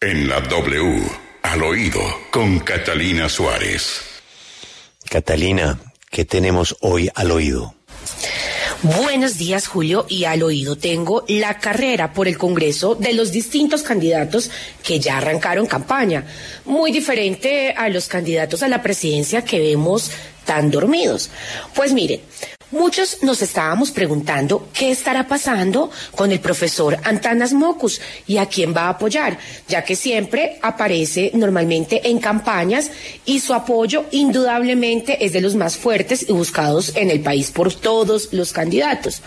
En la W, al oído, con Catalina Suárez. Catalina, ¿qué tenemos hoy al oído? Buenos días, Julio, y al oído tengo la carrera por el Congreso de los distintos candidatos que ya arrancaron campaña. Muy diferente a los candidatos a la presidencia que vemos tan dormidos. Pues miren, Muchos nos estábamos preguntando qué estará pasando con el profesor Antanas Mocus y a quién va a apoyar, ya que siempre aparece normalmente en campañas y su apoyo indudablemente es de los más fuertes y buscados en el país por todos los candidatos.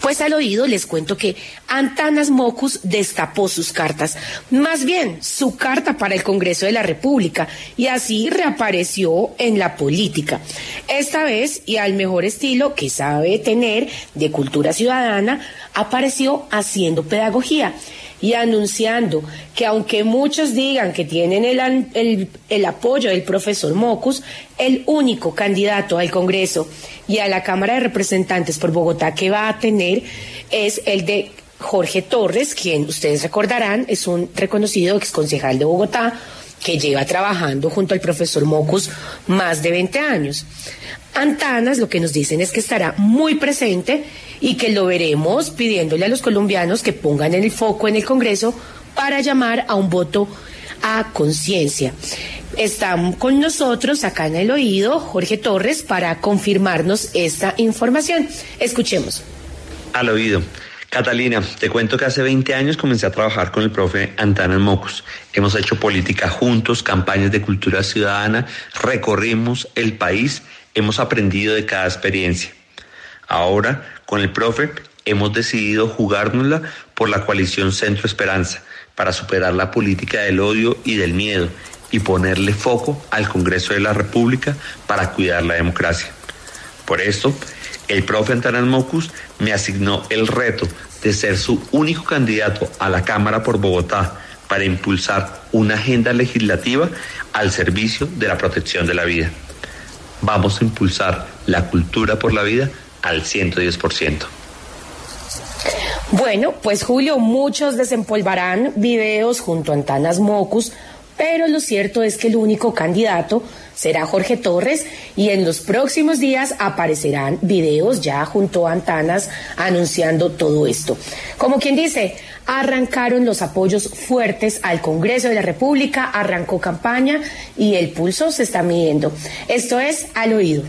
Pues al oído les cuento que Antanas Mocus destapó sus cartas, más bien su carta para el Congreso de la República, y así reapareció en la política. Esta vez, y al mejor estilo que sabe tener de cultura ciudadana, apareció haciendo pedagogía y anunciando que aunque muchos digan que tienen el, el, apoyo del profesor Mocus, el único candidato al Congreso y a la Cámara de Representantes por Bogotá que va a tener es el de Jorge Torres, quien ustedes recordarán es un reconocido exconcejal de Bogotá que lleva trabajando junto al profesor Mocus más de 20 años. Antanas lo que nos dicen es que estará muy presente y que lo veremos pidiéndole a los colombianos que pongan el foco en el Congreso para llamar a un voto a conciencia. Están con nosotros acá en el oído Jorge Torres para confirmarnos esta información. Escuchemos. Al oído. Catalina, te cuento que hace 20 años comencé a trabajar con el profe Antanas Mocus. Hemos hecho política juntos, campañas de cultura ciudadana, recorrimos el país, hemos aprendido de cada experiencia. Ahora, con el profe, hemos decidido jugárnosla por la coalición Centro Esperanza para superar la política del odio y del miedo y ponerle foco al Congreso de la República para cuidar la democracia. Por esto, el profe Antanas Mocus me asignó el reto de ser su único candidato a la Cámara por Bogotá para impulsar una agenda legislativa al servicio de la protección de la vida. Vamos a impulsar la cultura por la vida al 110%. Bueno, pues Julio, muchos desempolvarán videos junto a Antanas Mocus pero lo cierto es que el único candidato será Jorge Torres y en los próximos días aparecerán videos ya junto a Antanas anunciando todo esto. Como quien dice, arrancaron los apoyos fuertes al Congreso de la República, arrancó campaña y el pulso se está midiendo. Esto es al oído.